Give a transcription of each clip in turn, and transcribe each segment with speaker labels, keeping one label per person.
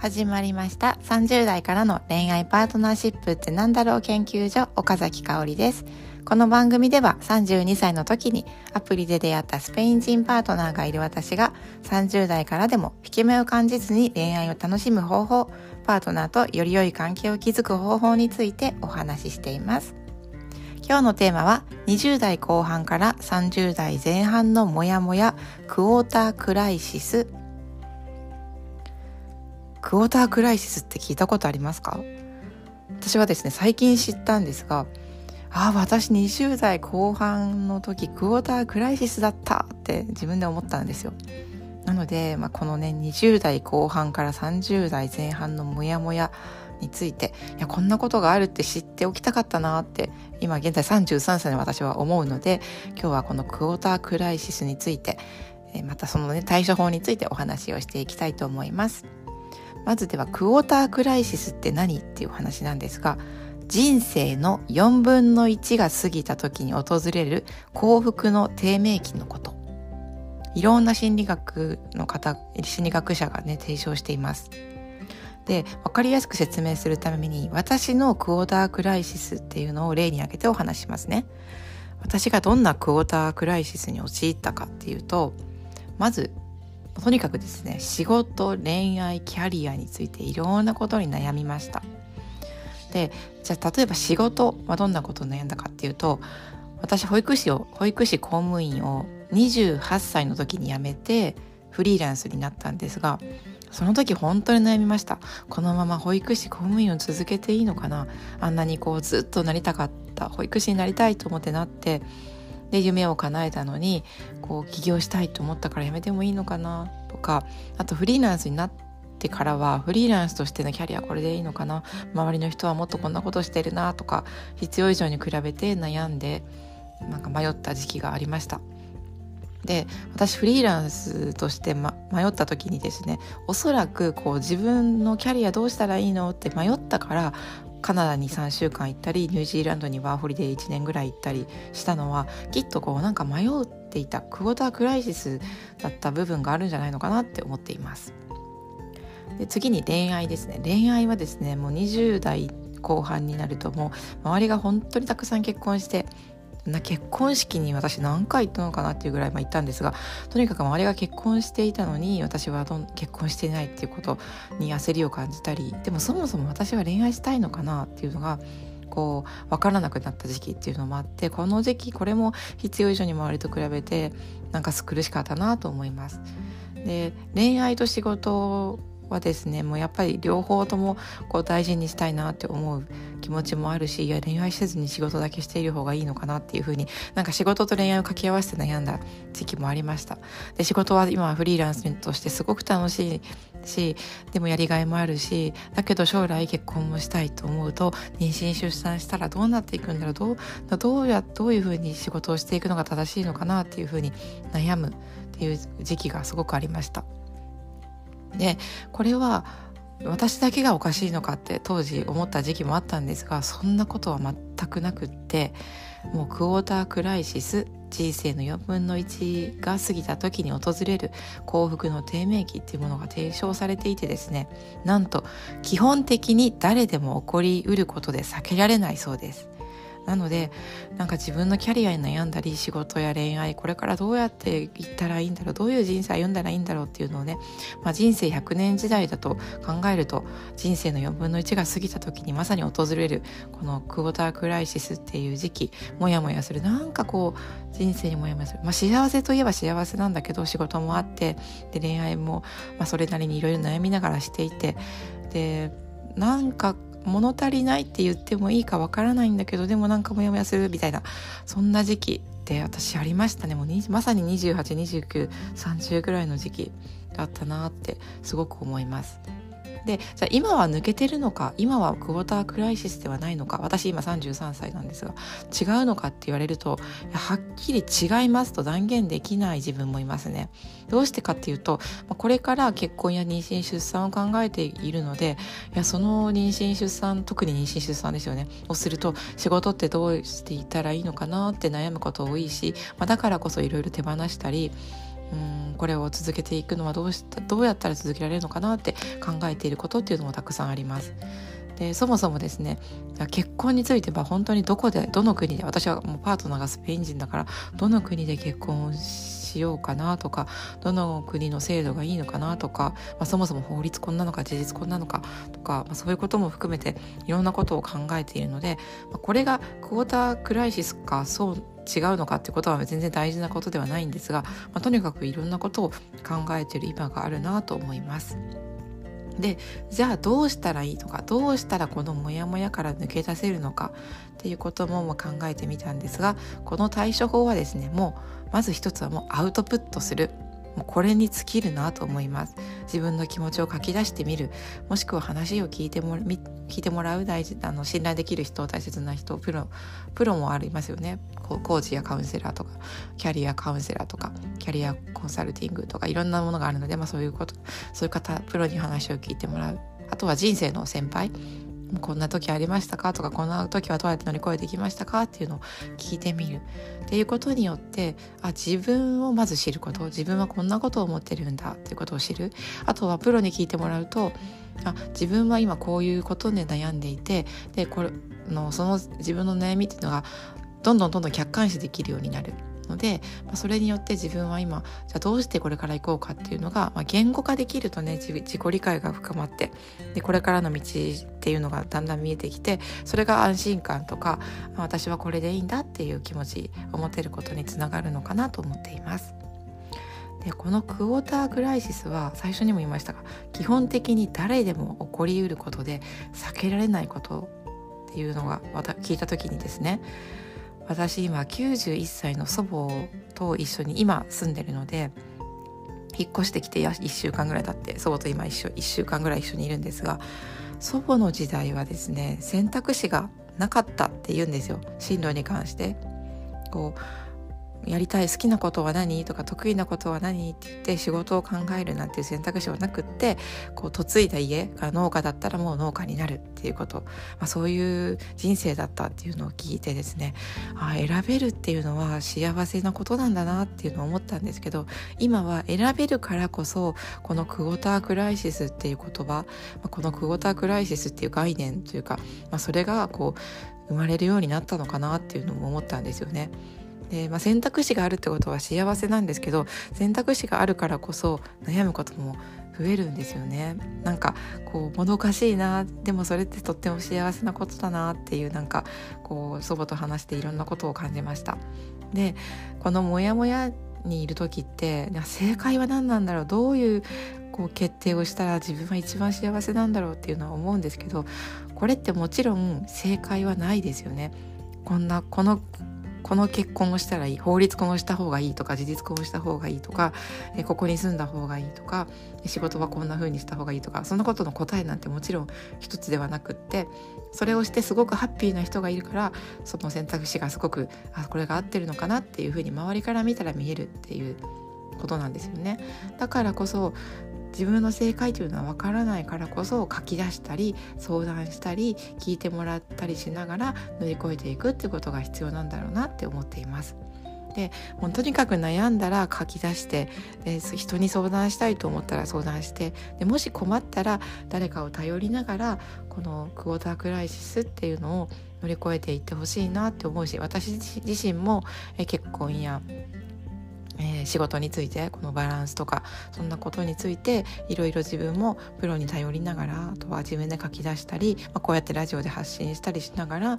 Speaker 1: 始まりました。30代からの恋愛パートナーシップってなんだろう研究所岡崎香織です。この番組では32歳の時にアプリで出会ったスペイン人パートナーがいる私が30代からでも引け目を感じずに恋愛を楽しむ方法パートナーとより良い関係を築く方法についてお話ししています。今日のテーマは20代後半から30代前半のモヤモヤクォータークライシスクォータークライシスって聞いたことありますか？私はですね最近知ったんですがああ私20代後半の時クォータークライシスだったって自分で思ったんですよなので、まあ、このね20代後半から30代前半のモヤモヤについていやこんなことがあるって知っておきたかったなって今現在33歳の私は思うので今日はこのクォータークライシスについてまたそのね対処法についてお話をしていきたいと思います。まずではクォータークライシスって何っていう話なんですが人生の4分の1が過ぎた時に訪れる幸福の低迷期のこと。いろんな心理学の方心理学者がね提唱しています。で分かりやすく説明するために私のクォータークライシスっていうのを例に挙げてお話しますね。私がどんなクォータークライシスに陥ったかっていうとまずとにかくですね仕事恋愛キャリアについていろんなことに悩みました。でじゃあ例えば仕事はどんなことを悩んだかっていうと私保育士を保育士公務員を28歳の時に辞めてフリーランスになったんですがその時本当に悩みました。このまま保育士公務員を続けていいのかな？あんなにこうずっとなりたかった保育士になりたいと思ってなってで夢を叶えたのにこう起業したいと思ったからやめてもいいのかなとかあとフリーランスになってからはフリーランスとしてのキャリアこれでいいのかな周りの人はもっとこんなことしてるなとか必要以上に比べて悩んでなんか迷った時期がありました。で私フリーランスとして、ま、迷った時にですねおそらくこう自分のキャリアどうしたらいいのって迷ったからカナダに3週間行ったりニュージーランドにワーホリで1年ぐらい行ったりしたのはきっとこうなんか迷っていたクォータークライシスだった部分があるんじゃないのかなって思っています。で次に恋愛ですね。恋愛はですねもう20代後半になるともう周りが本当にたくさん結婚してな結婚式に私何回行ったのかなっていうぐらいまあ行ったんですがとにかく周りが結婚していたのに私はどん結婚していないっていうことに焦りを感じたりでもそもそも私は恋愛したいのかなっていうのがこう分からなくなった時期っていうのもあってこの時期これも必要以上に周りと比べてなんか苦しかったなと思います。で恋愛と仕事はですねもうやっぱり両方ともこう大事にしたいなって思う気持ちもあるしいや恋愛せずに仕事だけしている方がいいのかなっていうふうになんか仕事と恋愛を掛け合わせて悩んだ時期もありましたで仕事は今フリーランスとしてすごく楽しいしでもやりがいもあるしだけど将来結婚もしたいと思うと妊娠出産したらどうなっていくんだろうどうどうやどういうふうに仕事をしていくのが正しいのかなっていうふうに悩むっていう時期がすごくありました。でこれは私だけがおかしいのかって当時思った時期もあったんですがそんなことは全くなくってもうクォータークライシス人生の4分の1が過ぎた時に訪れる幸福の低迷期っていうものが提唱されていてですねなんと基本的に誰でも起こりうることで避けられないそうです。なのでなんか自分のキャリアに悩んだり仕事や恋愛これからどうやっていったらいいんだろうどういう人生を歩んだらいいんだろうっていうのをね、まあ、人生100年時代だと考えると人生の4分の1が過ぎた時にまさに訪れるこのクォータークライシスっていう時期モヤモヤする。なんかこう人生にモヤモヤする、まあ、幸せといえば幸せなんだけど仕事もあってで恋愛も、まあ、それなりにいろいろ悩みながらしていてでなんか物足りないって言ってもいいかわからないんだけどでもなんかモヤモヤするみたいなそんな時期って私ありましたねもうまさに282930ぐらいの時期だったなってすごく思います。でじゃあ今は抜けてるのか今はクォータークライシスではないのか私今33歳なんですが違うのかって言われるとはっきり違いますと断言できない自分もいますね。どうしてかっていうとこれから結婚や妊娠出産を考えているのでいやその妊娠出産特に妊娠出産ですよねをすると仕事ってどうしていたらいいのかなって悩むこと多いし、まあ、だからこそいろいろ手放したりうんこれを続けていくのはどうしたどうやったら続けられるのかなって考えていることっていうのもたくさんあります。でそもそもですね結婚については本当にどこでどの国で私はもうパートナーがスペイン人だからどの国で結婚ししようかなとかどの国の制度がいいのかなとか、まあ、そもそも法律婚なのか事実婚なのかとか、まあ、そういうことも含めていろんなことを考えているので、まあ、これがクォータークライシスかそう違うのかってことは全然大事なことではないんですが、まあ、とにかくいろんなことを考えている今があるなと思います。でじゃあどうしたらいいとかどうしたらこのモヤモヤから抜け出せるのかっていうことも考えてみたんですがこの対処法はですねもうまず一つはもうアウトプットする。もうこれに尽きるなと思います。自分の気持ちを書き出してみる。もしくは話を聞いても聞いてもらう大事あの信頼できる人大切な人プロプロもありますよね。コーチやカウンセラーとかキャリアカウンセラーとかキャリアコンサルティングとかいろんなものがあるので、まあ、そういうことそういう方プロに話を聞いてもらう。あとは人生の先輩。こんな時ありましたか？とかこんな時はどうやって乗り越えてきましたか？っていうのを聞いてみる。っていうことによってあ自分をまず知ること。自分はこんなことを思ってるんだっていうことを知る。あとはプロに聞いてもらうとあ自分は今こういうことで悩んでいてでこれのその自分の悩みっていうのがどんどんどんどん客観視できるようになる。ので、まあ、それによって自分は今じゃあどうしてこれから行こうかっていうのが、まあ、言語化できるとね自己理解が深まってでこれからの道っていうのがだんだん見えてきてそれが安心感とか、私はこれでいいんだっていう気持ちを持てることにつながるのかなと思っています。でこのクォータークライシスは最初にも言いましたが基本的に誰でも起こりうることで避けられないことっていうのが聞いた時にですね私今91歳の祖母と一緒に今住んでるので引っ越してきて1週間ぐらい経って祖母と今一緒1週間ぐらい一緒にいるんですが祖母の時代はですね選択肢がなかったって言うんですよ進路に関して。こうやりたい好きなことは何とか得意なことは何って言って仕事を考えるなんていう選択肢はなくってこう嫁いだ家が農家だったらもう農家になるっていうこと、まあ、そういう人生だったっていうのを聞いてですねあ選べるっていうのは幸せなことなんだなっていうのを思ったんですけど今は選べるからこそこのクォータークライシスっていう言葉、まあ、このクォータークライシスっていう概念というか、まあ、それがこう生まれるようになったのかなっていうのも思ったんですよね。で、まあ、選択肢があるってことは幸せなんですけど選択肢があるからこそ悩むことも増えるんですよね。なんかこうもどかしいなでもそれってとっても幸せなことだなっていうなんかこう祖母と話していろんなことを感じました。でこのモヤモヤにいる時って正解は何なんだろう？どういうこう決定をしたら自分は一番幸せなんだろうっていうのは思うんですけどこれってもちろん正解はないですよね。こんなこのこの結婚をしたらいい法律婚をした方がいいとか事実婚をした方がいいとかここに住んだ方がいいとか仕事はこんな風にした方がいいとかそんなことの答えなんてもちろん一つではなくってそれをしてすごくハッピーな人がいるからその選択肢がすごくあこれが合ってるのかなっていう風に周りから見たら見えるっていうことなんですよね。だからこそ自分の正解というのはわからないからこそ書き出したり相談したり聞いてもらったりしながら乗り越えていくってことが必要なんだろうなって思っています。でもうとにかく悩んだら書き出してで人に相談したいと思ったら相談してでもし困ったら誰かを頼りながらこのクォータークライシスっていうのを乗り越えていってほしいなって思うし私自身も結婚やえー、仕事についてこのバランスとかそんなことについていろいろ自分もプロに頼りながらあとは自分で書き出したり、まあ、こうやってラジオで発信したりしながら、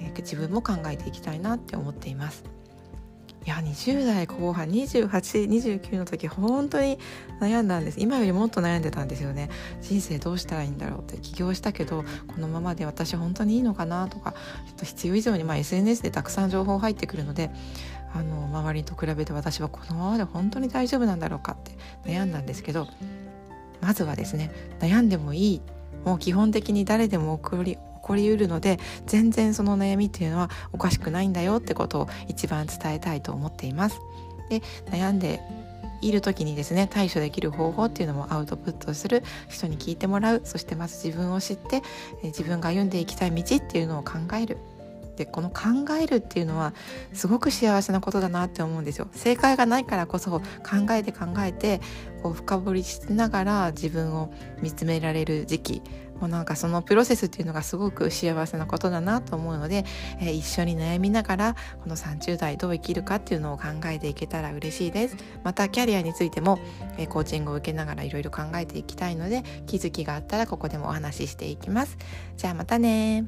Speaker 1: えー、自分も考えていきたいなって思っています。いや20代後半2829の時本当に悩んだんです今よりもっと悩んでたんですよね人生どうしたらいいんだろうって起業したけどこのままで私本当にいいのかなとかちょっと必要以上に、まあ、SNS でたくさん情報入ってくるのであの周りと比べて私はこのままで本当に大丈夫なんだろうかって悩んだんですけどまずはですね悩んでもいいもう基本的に誰でも起こり起こりうるので全然その悩みっていうのはおかしくないんだよってことを一番伝えたいと思っています。で悩んでいる時にですね対処できる方法っていうのもアウトプットする人に聞いてもらうそしてまず自分を知って自分が歩んでいきたい道っていうのを考えるでこの考えるっていうのはすごく幸せなことだなって思うんですよ。正解がないからこそ考えて考えてこう深掘りしながら自分を見つめられる時期もうなんかそのプロセスっていうのがすごく幸せなことだなと思うので、えー、一緒に悩みながらこの30代どう生きるかっていうのを考えていけたら嬉しいです。またキャリアについても、えー、コーチングを受けながらいろいろ考えていきたいので気づきがあったらここでもお話ししていきます。じゃあまたね